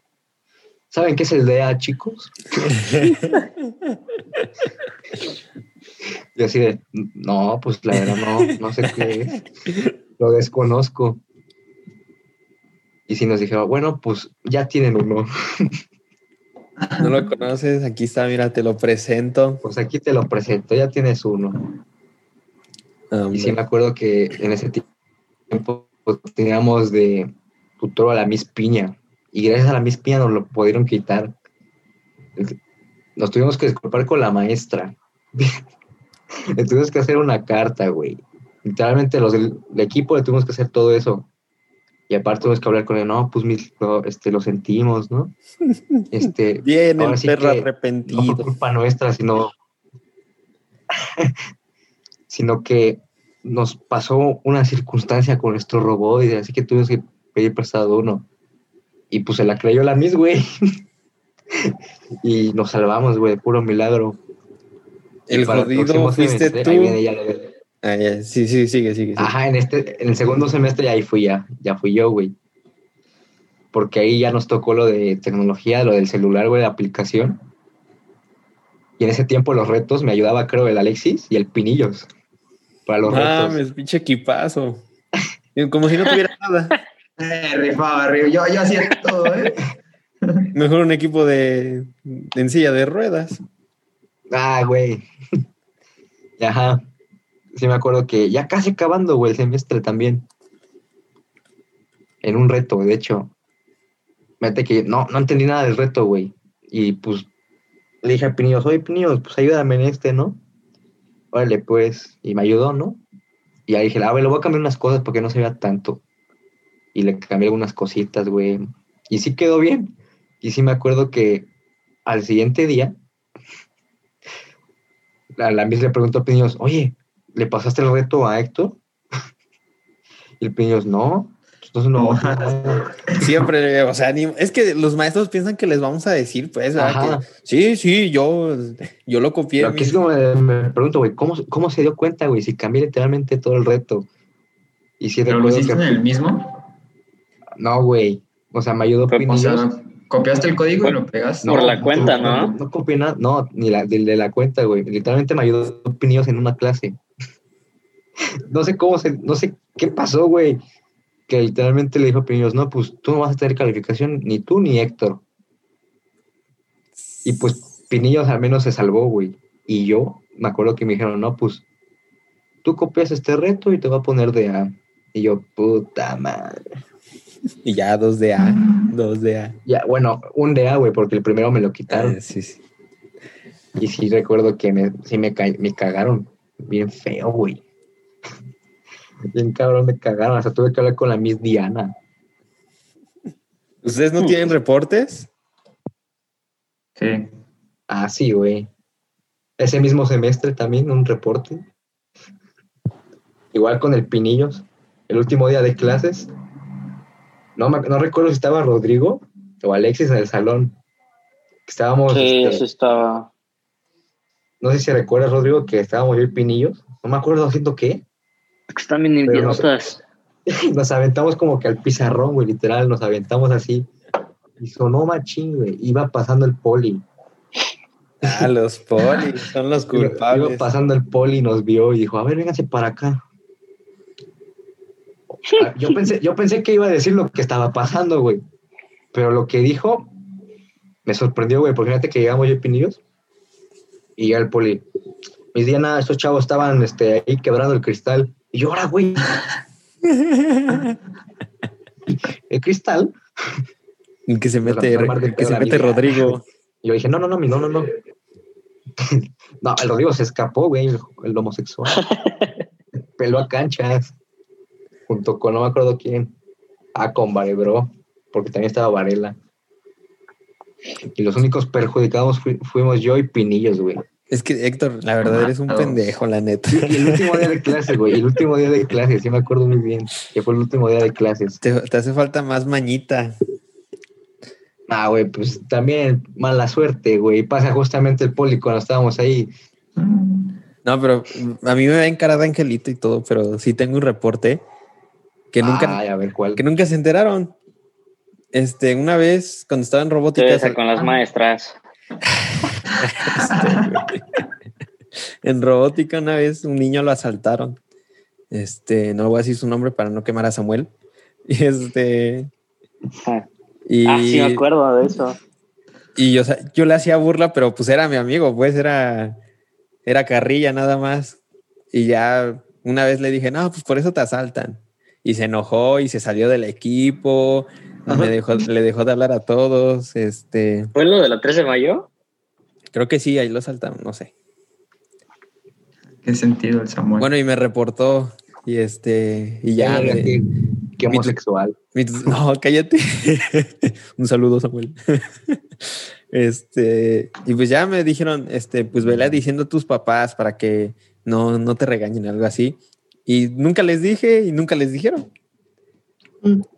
¿saben qué es el DA, chicos? y así de, no, pues la verdad no, no sé qué es. Lo desconozco. Y sí nos dijeron, bueno, pues ya tienen uno. No lo conoces, aquí está, mira, te lo presento. Pues aquí te lo presento, ya tienes uno. Hombre. Y sí me acuerdo que en ese tiempo pues, teníamos de tutor a la Miss Piña. Y gracias a la Miss Piña nos lo pudieron quitar. Nos tuvimos que disculpar con la maestra. le tuvimos que hacer una carta, güey. Literalmente los del el equipo le tuvimos que hacer todo eso. Y aparte tuvimos que hablar con él, no, pues mis, lo, este, lo sentimos, ¿no? Este, Bien, ahora el sí perro que no fue arrepentido. culpa nuestra, sino, sino que nos pasó una circunstancia con nuestro robot y así que tuvimos que pedir prestado uno. Y pues se la creyó la Miss, güey. y nos salvamos, güey, puro milagro. Y El para jodido fuiste tú. ahí viene ya lo de- Ah, ya, Sí, sí, sigue, sigue. sigue. Ajá, en este, en el segundo semestre ahí fui ya, ya fui yo, güey. Porque ahí ya nos tocó lo de tecnología, lo del celular, güey, la aplicación. Y en ese tiempo los retos me ayudaba, creo, el Alexis y el Pinillos. Para los retos. Mames, pinche equipazo. Como si no tuviera nada. Eh, rifaba, rifaba. Yo, yo hacía todo, ¿eh? Mejor un equipo de, de en silla de ruedas. Ah, güey. Ajá. Sí me acuerdo que ya casi acabando, güey, el semestre también. En un reto, de hecho. Mete que no, no entendí nada del reto, güey. Y pues le dije a Pinillos, oye Pinillos, pues ayúdame en este, ¿no? Órale, pues. Y me ayudó, ¿no? Y ahí dije, a ver, le voy a cambiar unas cosas porque no se vea tanto. Y le cambié algunas cositas, güey. Y sí quedó bien. Y sí me acuerdo que al siguiente día la, la Miss le preguntó a Piños, oye, ¿le pasaste el reto a Héctor? y el Piños, no. Entonces no. No. Siempre, o sea, ni- es que los maestros piensan que les vamos a decir, pues. Que, sí, sí, yo, yo lo copié. Mis- es como me, me pregunto, güey, ¿cómo, ¿cómo se dio cuenta, güey? Si cambié literalmente todo el reto. Y si ¿Pero lo hiciste que... en el mismo? No, güey. O sea, me ayudó Fue O Pinillos. sea, copiaste el código y lo pegaste. Por la cuenta, ¿no? No, copié nada, no, ni la, de, de la cuenta, güey. Literalmente me ayudó Pinillos en una clase. No sé cómo se, no sé qué pasó, güey. Que literalmente le dijo a Pinillos, no, pues tú no vas a tener calificación, ni tú ni Héctor. Y pues Pinillos al menos se salvó, güey. Y yo me acuerdo que me dijeron, no, pues tú copias este reto y te va a poner de A. Y yo, puta madre. Y ya, dos de A, dos de A. Ya, bueno, un de A, güey, porque el primero me lo quitaron. Ah, sí, sí. Y sí recuerdo que me, sí me, ca- me cagaron. Bien feo, güey. Bien cabrón, me cagaron. Hasta tuve que hablar con la Miss Diana. ¿Ustedes no tienen reportes? Sí. Ah, sí, güey. Ese mismo semestre también, un reporte. Igual con el Pinillos. El último día de clases. No, me- no recuerdo si estaba Rodrigo o Alexis en el salón. Estábamos, Sí, este, eso estaba. no sé si recuerdas, Rodrigo, que estábamos yo y Pinillos. No me acuerdo haciendo qué. Están bien idiotas. nos aventamos como que al pizarrón, güey, literal, nos aventamos así. Y sonó machín, güey. Iba pasando el poli. Ah, los polis, son los culpables. iba pasando el poli y nos vio y dijo, a ver, vénganse para acá. Ah, Yo pensé, yo pensé que iba a decir lo que estaba pasando, güey. Pero lo que dijo me sorprendió, güey, porque fíjate que llegamos yo y Pinillos y ya el poli. Mis Diana, estos chavos estaban este, ahí quebrando el cristal. Y yo, ahora, güey. el cristal El que se mete, el que se mete. Rodrigo. Y yo dije, no, no, no, mi- no, no, no. no, el Rodrigo se escapó, güey, el, el homosexual. Peló a canchas. Junto con no me acuerdo quién. Ah, con Varebro. Porque también estaba Varela. Y los únicos perjudicados fui- fuimos yo y Pinillos, güey. Es que Héctor, la verdad eres un pendejo, la neta. Y el último día de clase, güey. El último día de clase, sí me acuerdo muy bien. Que fue el último día de clases. Te, te hace falta más mañita. Ah, güey, pues también mala suerte, güey. Pasa justamente el poli cuando estábamos ahí. No, pero a mí me ven cara de angelito y todo, pero sí tengo un reporte que nunca, Ay, a ver cuál. que nunca se enteraron. Este, una vez cuando estaba en robótica, con las maestras. en robótica una vez un niño lo asaltaron. Este, no voy a decir su nombre para no quemar a Samuel. Y este, Ah, y, sí, me acuerdo de eso. y yo, yo le hacía burla, pero pues era mi amigo, pues era, era carrilla nada más. Y ya una vez le dije, no, pues por eso te asaltan. Y se enojó y se salió del equipo, me dejó, le dejó de hablar a todos. Este, ¿Fue lo de la 13 de mayo? Creo que sí, ahí lo saltaron, no sé. ¿Qué sentido el Samuel? Bueno, y me reportó y este, y ya. me- Qué, qué homosexual. mi- no, cállate. Un saludo, Samuel. este, y pues ya me dijeron, este, pues vela diciendo a tus papás para que no, no te regañen, algo así. Y nunca les dije y nunca les dijeron.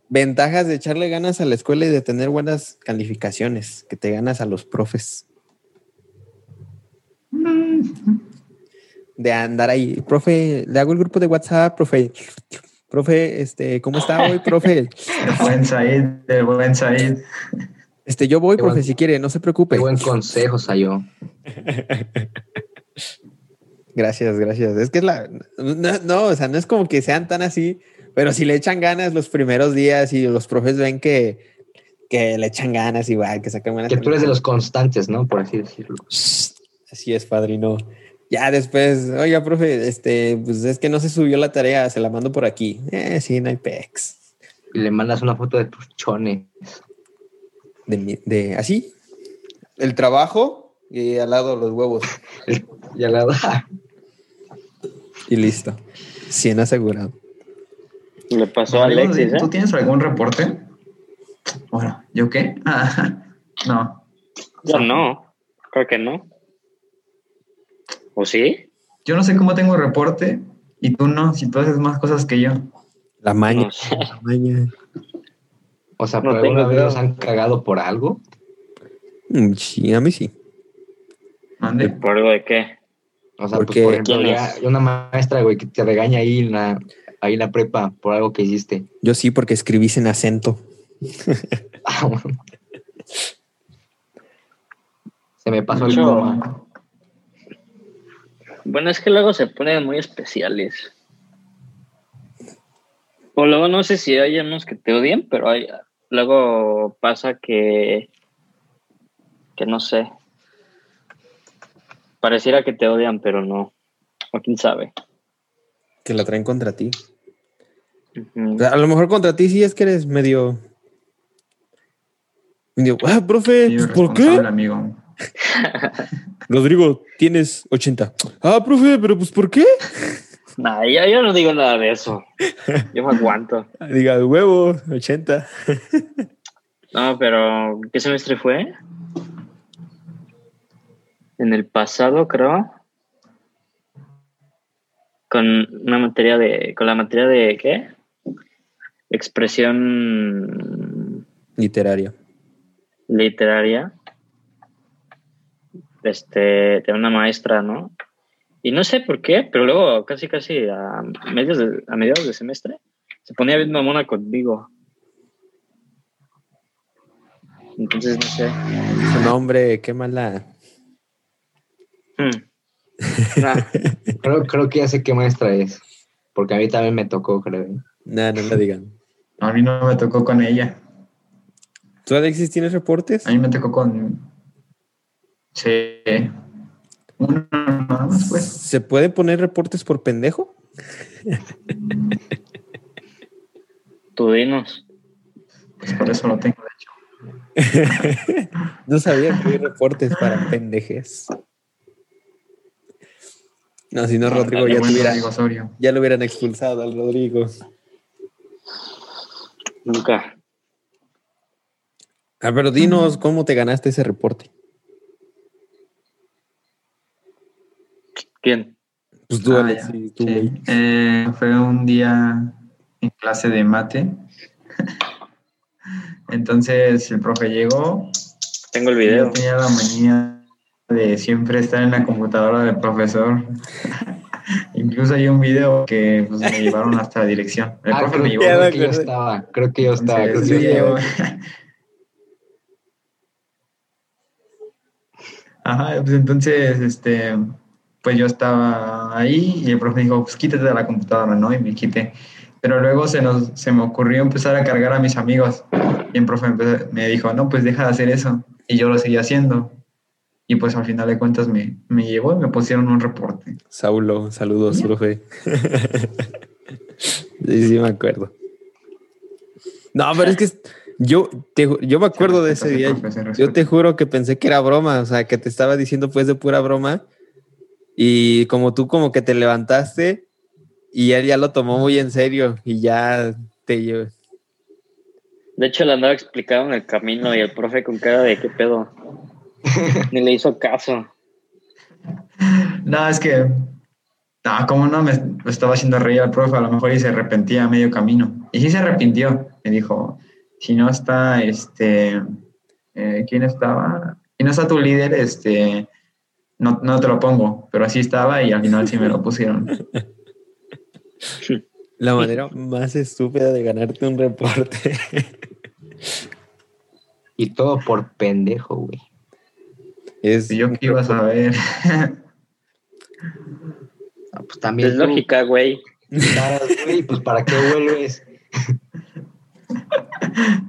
Ventajas de echarle ganas a la escuela y de tener buenas calificaciones, que te ganas a los profes. De andar ahí, profe, le hago el grupo de WhatsApp, profe. Profe, este, ¿cómo está hoy, profe? El buen Said, el buen Said. Este, yo voy, Qué profe, buen- si quiere, no se preocupe. Qué buen consejo, Sayo. Gracias, gracias. Es que es la. No, no, o sea, no es como que sean tan así, pero si le echan ganas los primeros días y los profes ven que, que le echan ganas igual, que sacan buenas Que tú eres de los constantes, ¿no? Por así decirlo. Así es, padrino. Ya después, oiga, profe, este, pues es que no se subió la tarea, se la mando por aquí. Eh, sí, no hay pex. Y le mandas una foto de tus chones. De, mi- de así, el trabajo y al lado los huevos. Y al lado, Y listo. 100 asegurado. Le pasó a Alexis, ¿eh? ¿Tú tienes algún reporte? Bueno, ¿yo qué? Ah, no. Yo no, creo que no. ¿O sí? Yo no sé cómo tengo reporte y tú no, si tú haces más cosas que yo. La maña. No sé. La maña. o sea, No ¿por alguna vez nos han cagado por algo? Mm, Sí, a mí sí. ¿Mande? ¿Por algo de qué? O sea, Porque- pues, por ejemplo, una maestra, güey, que te regaña ahí en la, ahí en la prepa por algo que hiciste. Yo sí, porque escribí sin acento. Ah. Se me pasó el coma. Bueno, es que luego se ponen muy especiales. O luego no sé si hay unos que te odian, pero hay, luego pasa que, que no sé. Pareciera que te odian, pero no. O quién sabe. Que la traen contra ti. Ujú. O sea, a lo mejor contra ti sí es que eres medio. medio ah, profe, Sí, ¿por qué? amigo. Rodrigo, tienes 80. Ah, profe, pero pues ¿por qué? Nah, yo, yo no digo nada de eso. Yo me aguanto. Diga, huevo, 80. No, pero ¿qué semestre fue? En el pasado, creo. Con una materia de. con la materia de ¿qué? Expresión Literaria. literaria. Este, de una maestra, ¿no? Y no sé por qué, pero luego casi casi a medios de, a mediados de semestre se ponía bien mamona conmigo. Entonces no sé. Su nombre, qué mala. Hmm. Nah, Creo, creo que ya sé qué maestra es. Porque a mí también me tocó, creo. ¿eh? No, no la digan. A mí no me tocó con ella. ¿Tú, Alexis, tienes reportes? A mí me tocó con. Sí. Uno nada más, pues. ¿Se puede poner reportes por pendejo? tú dinos. Pues por eso lo tengo, de hecho. No sabía que había reportes para pendejes. No, si no, Rodrigo ya, tuviera, Rodrigo ya lo hubieran expulsado al Rodrigo. Nunca. Ah, pero dinos cómo te ganaste ese reporte. ¿Quién? Pues tú, Ah, Alexis, ya, tú, sí. güey. Eh, fue un día en clase de mate. Entonces el profe llegó. Tengo el video. Yo tenía la manía de siempre estar en la computadora del profesor. Incluso hay un video que pues, me llevaron hasta la dirección. El Ah, profe me llevó. creo que yo estaba. Creo que yo estaba. creo que yo estaba. Ajá, pues entonces, este, pues yo estaba ahí y el profe dijo, pues quítate de la computadora, ¿no? Y me quité. Pero luego se, nos, se me ocurrió empezar a cargar a mis amigos. Y el profe me dijo, no, pues deja de hacer eso. Y yo lo seguí haciendo. Y pues al final de cuentas me, me llevó y me pusieron un reporte. Saulo, saludos, profe. sí, sí, me acuerdo. No, pero es que yo, te yo me acuerdo de ese Se día. Yo te juro que pensé que era broma, o sea, que te estaba diciendo pues de pura broma. Y como tú como que te levantaste y él ya lo tomó muy en serio y ya te llevó. De hecho, le andaba explicando en el camino y el profe con cara de qué pedo. Ni le hizo caso. No, es que No, ¿cómo no? Me, me estaba haciendo reír al profe, a lo mejor y se arrepentía a medio camino. Y sí se arrepintió. Me dijo, si no está, este, eh, ¿quién estaba? Si no está tu líder, este, no, no te lo pongo. Pero así estaba y al final sí me lo pusieron. La manera más estúpida de ganarte un reporte. Y todo por pendejo, güey. es Y yo qué iba a saber. Ah, pues también. Es tú, lógica, güey. caras, güey, pues ¿para qué vuelves?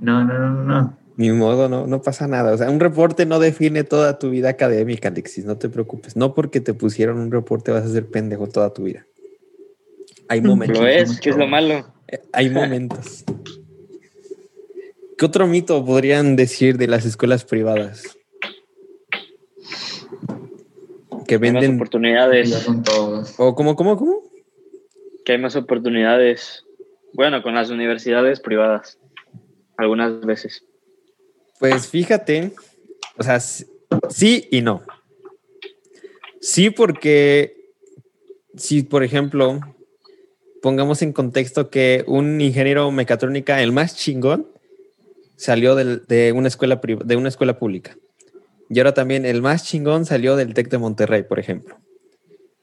No, no, no, no. Ni modo, no, no pasa nada. O sea, un reporte no define toda tu vida académica, Alexis. No te preocupes. No porque te pusieron un reporte vas a ser pendejo toda tu vida. Hay momentos. Lo es, que es lo malo. Eh, Hay momentos. ¿Qué otro mito podrían decir de las escuelas privadas? Que Hay más venden. Ya oportunidades. son todos. ¿O cómo, cómo, cómo? Que hay más oportunidades. Bueno, con las universidades privadas. Algunas veces. Pues fíjate, o sea, sí y no. Sí, porque si, por ejemplo, pongamos en contexto que un ingeniero mecatrónica, el más chingón, salió de, una escuela de una escuela pública. Y ahora también el más chingón salió del TEC de Monterrey, por ejemplo.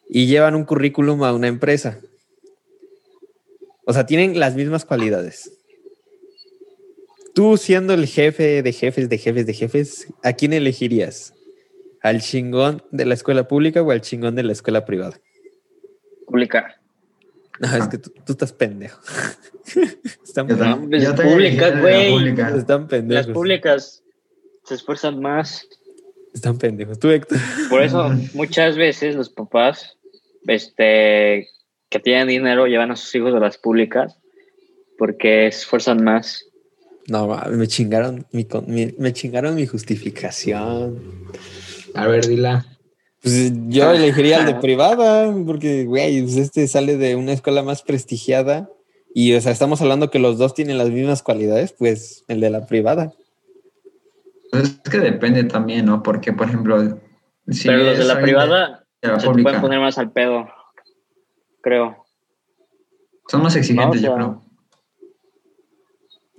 Y llevan un currículum a una empresa. O sea, tienen las mismas cualidades. Tú siendo el jefe de jefes, de jefes, de jefes, ¿a quién elegirías? ¿Al chingón de la escuela pública o al chingón de la escuela privada? Pública. No, es que tú, tú estás pendejo. están, Yo también- pues, yo también pública, elegí la güey. pública. están pendejos. Las públicas se esfuerzan más. Están pendejos. Tú, Héctor. Por eso muchas veces los papás este, que tienen dinero llevan a sus hijos a las públicas porque se esfuerzan más. No, me chingaron mi, con- mi- me chingaron mi justificación. A ver, dila. Pues yo elegiría el de privada, porque, güey, pues este sale de una escuela más prestigiada y, o sea, estamos hablando que los dos tienen las mismas cualidades, pues el de la privada. Pues es que depende también, ¿no? Porque, por ejemplo, si Pero los de la privada de la se te pueden poner más al pedo, creo. son más exigentes, No, o yo creo.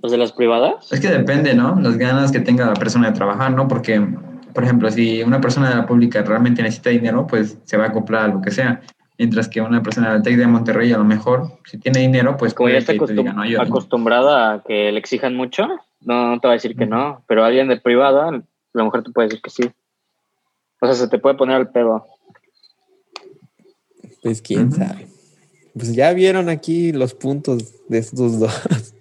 ¿Los de las privadas? Es que depende, ¿no? Las ganas que tenga la persona de trabajar, ¿no? Porque, por ejemplo, si una persona de la pública realmente necesita dinero, pues se va a acoplar a lo que sea. Mientras que una persona del TEC de Monterrey, a lo mejor, si tiene dinero, pues Como ya puede está acostum- diga, no, yo- acostumbrada a que le exijan mucho, no, no te va a decir que no. Pero alguien de privada, a lo mejor te puede decir que sí. O sea, se te puede poner al pedo. Pues quién sabe. Pues ya vieron aquí los puntos de estos dos.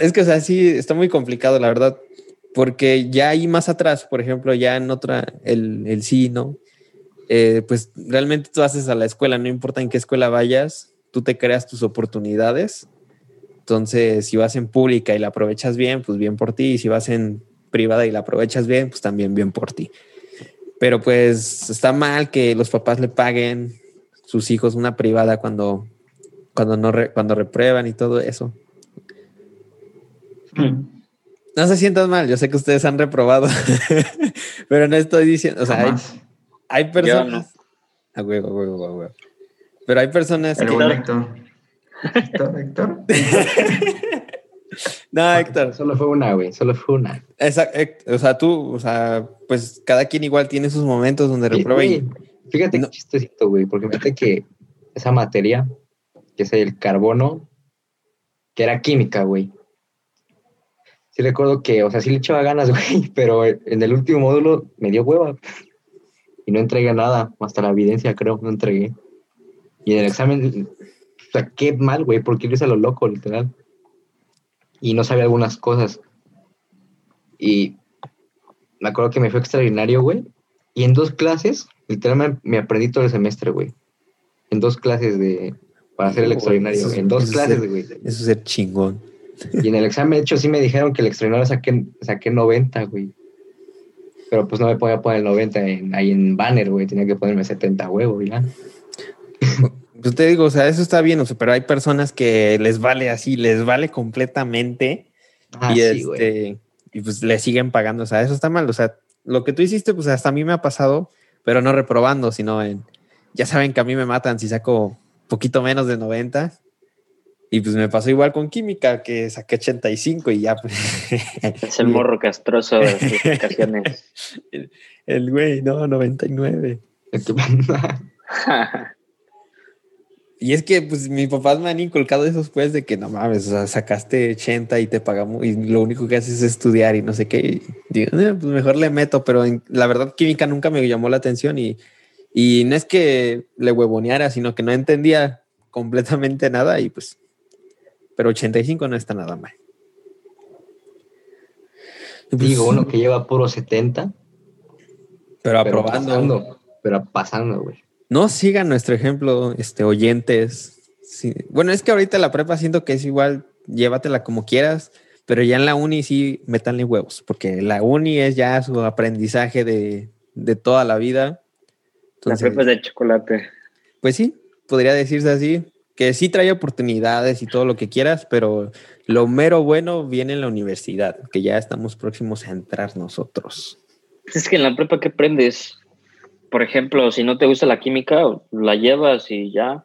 es, que, o sea, sí, está muy complicado, la verdad. Porque ya ahí más atrás, por ejemplo, ya en otra, el, el sí, ¿no? Eh, pues realmente tú haces a la escuela, no importa en qué escuela vayas, tú te creas tus oportunidades. Entonces, si vas en pública y la aprovechas bien, pues bien por ti. Y si vas en privada y la aprovechas bien, pues también bien por ti. Pero pues está mal que los papás le paguen sus hijos una privada cuando, cuando, no cuando reprueban y todo eso. No se sientan mal, yo sé que ustedes han reprobado, pero no estoy diciendo, o sea, hay, hay personas... A huevo, a huevo, a huevo. Pero hay personas El que... buen Héctor. Héctor, Héctor. No, Héctor, Solo fue una, güey. Solo fue una. Héct- o sea, tú, o sea, pues cada quien igual tiene sus momentos donde reprueba y... Fíjate No. qué chistosito, güey, porque fíjate que esa materia, que es el carbono, que era química, güey. Sí recuerdo que, o sea, sí le echaba ganas, güey, pero en el último módulo me dio hueva. Y no entregué nada, hasta la evidencia creo, no entregué. Y en el examen, o sea, qué mal, güey, porque lo hice a lo loco, literal. Y no sabía algunas cosas. Y me acuerdo que me fue extraordinario, güey. Y en dos clases, literalmente me aprendí todo el semestre, güey. En dos clases de... Para hacer el Güey, extraordinario. en dos clases, güey. Eso es ser chingón. Y en el examen, de hecho, sí me dijeron que el extraordinario saqué, saqué 90, güey. Pero pues no me podía poner 90 en- ahí en banner, güey. Tenía que ponerme 70 huevo, ya. Pues te digo, o sea, eso está bien, o sea, pero hay personas que les vale así, les vale completamente Ah, y sí, güey. este y pues le siguen pagando, o sea, eso está mal, o sea, lo que tú hiciste, pues hasta a mí me ha pasado, pero no reprobando, sino en, ya saben que a mí me matan si saco poquito menos de 90. Y pues me pasó igual con química, que saqué 85 y ya. pues, Es el morro castroso de sus ocasiones. el, el güey, no, 99. Y es que pues mis papás me han inculcado eso pues de que no mames, o sea, sacaste 80 y te pagamos y lo único que haces es estudiar y no sé qué. Y digo, "Eh, pues mejor le meto, pero en- la verdad química nunca me llamó la atención y, y no es que le huevoneara, sino que no entendía completamente nada y pues, pero 85 no está nada mal. Pues, Digo, uno que lleva puro 70, pero pero aprobando. pasando, pero pasando, güey. No sigan nuestro ejemplo, este, oyentes. Sí. Bueno, es que ahorita la prepa siento que es igual, llévatela como quieras, pero ya en la uni sí métanle huevos, porque la uni es ya su aprendizaje de, de toda la vida. La Entonces, prepa es de chocolate. pues sí, podría decirse así, que sí trae oportunidades y todo lo que quieras, pero lo mero bueno viene en la universidad, que ya estamos próximos a entrar nosotros. Es que en la prepa, ¿qué aprendes? Por ejemplo, si no te gusta la química, la llevas y ya.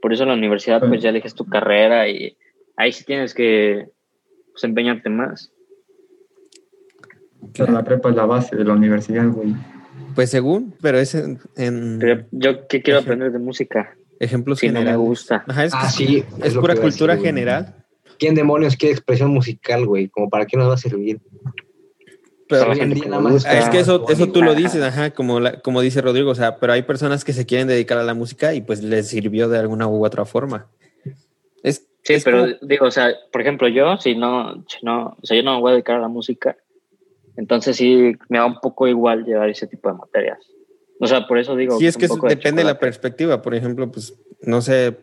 Por eso en la universidad, pues ya eliges tu carrera y ahí sí tienes que pues, empeñarte más. La prepa es la base de la universidad, güey. Pues según, pero es en, en Pero yo, ¿qué quiero aprender de música? Ejemplos Si no me generales. gusta. Ajá, es, Ah, que sí. es pura que cultura decir, general. ¿Quién demonios quiere expresión musical, güey? Como para qué nos va a servir. Pero que nada más- es que eso, eso tú lo dices, ajá, como, la- como dice Rodrigo, o sea, pero hay personas que se quieren dedicar a la música y pues les sirvió de alguna u otra forma. Es, Sí, es pero como- digo, o sea, por ejemplo, yo, si no, si no, o sea, yo no me voy a dedicar a la música, entonces sí me da un poco igual llevar ese tipo de materias. O sea, por eso digo. sí, es que eso de depende de la perspectiva. Por ejemplo, pues, no sé,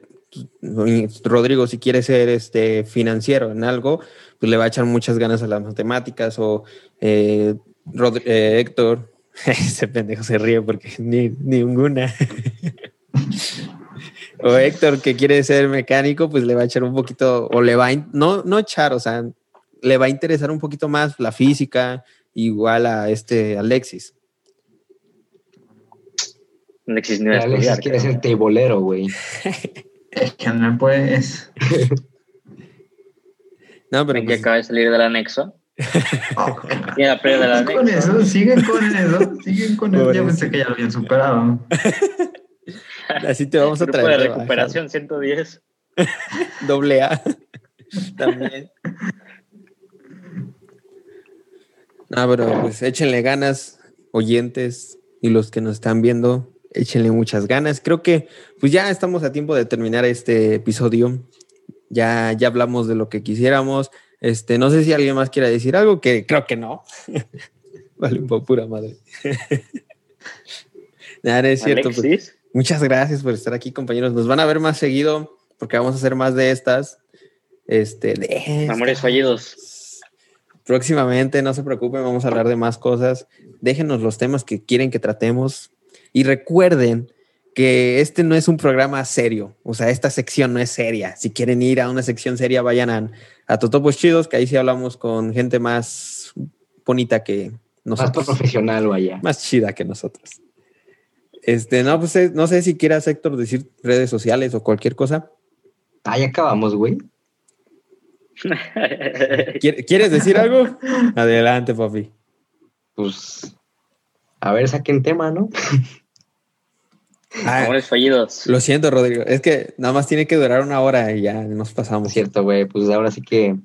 pues, Rodrigo, si quiere ser este financiero en algo, pues le va a echar muchas ganas a las matemáticas o eh, Rod- eh, Héctor, ese pendejo se ríe porque ni ninguna. o Héctor que quiere ser mecánico, pues le va a echar un poquito, o le va a, no, no echar, o sea, le va a interesar un poquito más la física, igual a este Alexis. Alexis ni va a Alexis estudiar, quiere ser teibolero, güey. Es que no pues. No, pero que pues, acaba de salir del anexo. Oh, Y la del con anexo. eso, siguen con eso, siguen con eso. Ya pensé que ya lo habían superado. así te vamos a Grupo traer. de de recuperación 110. Doble A. También. No, pero pues échenle ganas, oyentes y los que nos están viendo, échenle muchas ganas. Creo que pues ya estamos a tiempo de terminar este episodio. Ya, ya hablamos de lo que quisiéramos. Este, no sé si alguien más quiera decir algo, que creo que no. vale, por pura madre. Nada, es cierto. pues. Muchas gracias por estar aquí, compañeros. Nos van a ver más seguido porque vamos a hacer más de estas. Este, de Amores estas. fallidos. Próximamente, no se preocupen, vamos a hablar de más cosas. Déjenos los temas que quieren que tratemos. Y recuerden que este no es un programa serio. O sea, esta sección no es seria. Si quieren ir a una sección seria, vayan a, a Totopos Chidos, que ahí sí hablamos con gente más bonita que Más nosotros profesional, vaya. más chida que nosotros. Este, no, pues eh, no sé si quieras, Héctor, decir redes sociales o cualquier cosa. Ah, ya acabamos, güey. ¿Quier- ¿Quieres decir algo? Adelante, papi. Pues, a ver, saquen tema, ¿no? Ah, Amores fallidos. lo siento, Rodrigo. Es que nada más tiene que durar una hora y ya nos pasamos. Cierto, güey. Pues ahora sí que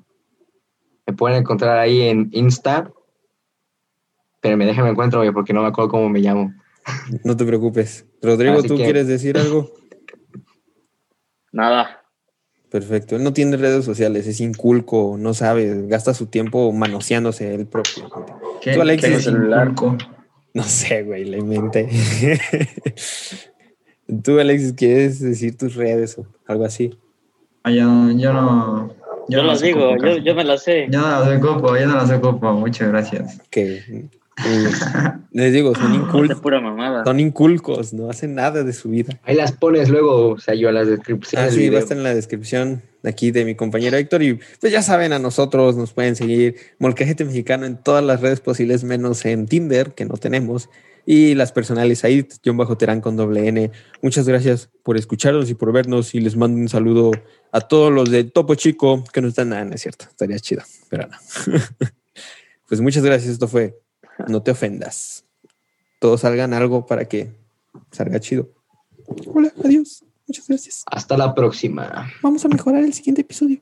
me pueden encontrar ahí en Insta. Pero me déjame encuentro, güey, porque no me acuerdo cómo me llamo. No te preocupes. Rodrigo, Así ¿tú que- quieres decir algo? Nada. Perfecto. Él no tiene redes sociales, es inculco, no sabe, gasta su tiempo manoseándose él propio. ¿Qué, Tú, Alexis, qué celular. inculco? No sé, güey, le inventé. Tú, Alexis, ¿quieres decir tus redes o algo así? Ah, yo, yo no. Yo, no las las digo, ocupo yo, yo me las sé. Yo no las ocupo, yo no las ocupo. Muchas gracias. Que Les digo, son pura mamada. Son inculcos, no hacen nada de su vida. Ahí las pones luego, o sea, yo a las descripciones. Ah, sí, va a estar en la descripción de aquí de mi compañero Héctor. Y pues ya saben, a nosotros nos pueden seguir Molcajete Mexicano en todas las redes posibles, menos en Tinder, que no tenemos. Y las personales ahí, John Bajo Terán con doble N. Muchas gracias por escucharnos y por vernos. Y les mando un saludo a todos los de Topo Chico que no están nada, no es cierto. Estaría chido, pero no. pues muchas gracias. Esto fue No te ofendas. Todos salgan algo para que salga chido. Hola, adiós. Muchas gracias. Hasta la próxima. Vamos a mejorar el siguiente episodio.